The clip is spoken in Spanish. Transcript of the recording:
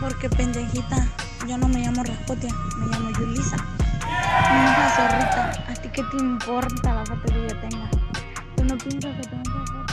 Porque pendejita, yo no me llamo Rasputia, me llamo Yulisa. Mi hija zorrita, ¿a ti qué te importa la foto que yo tenga? ¿Tú no piensas que tengo que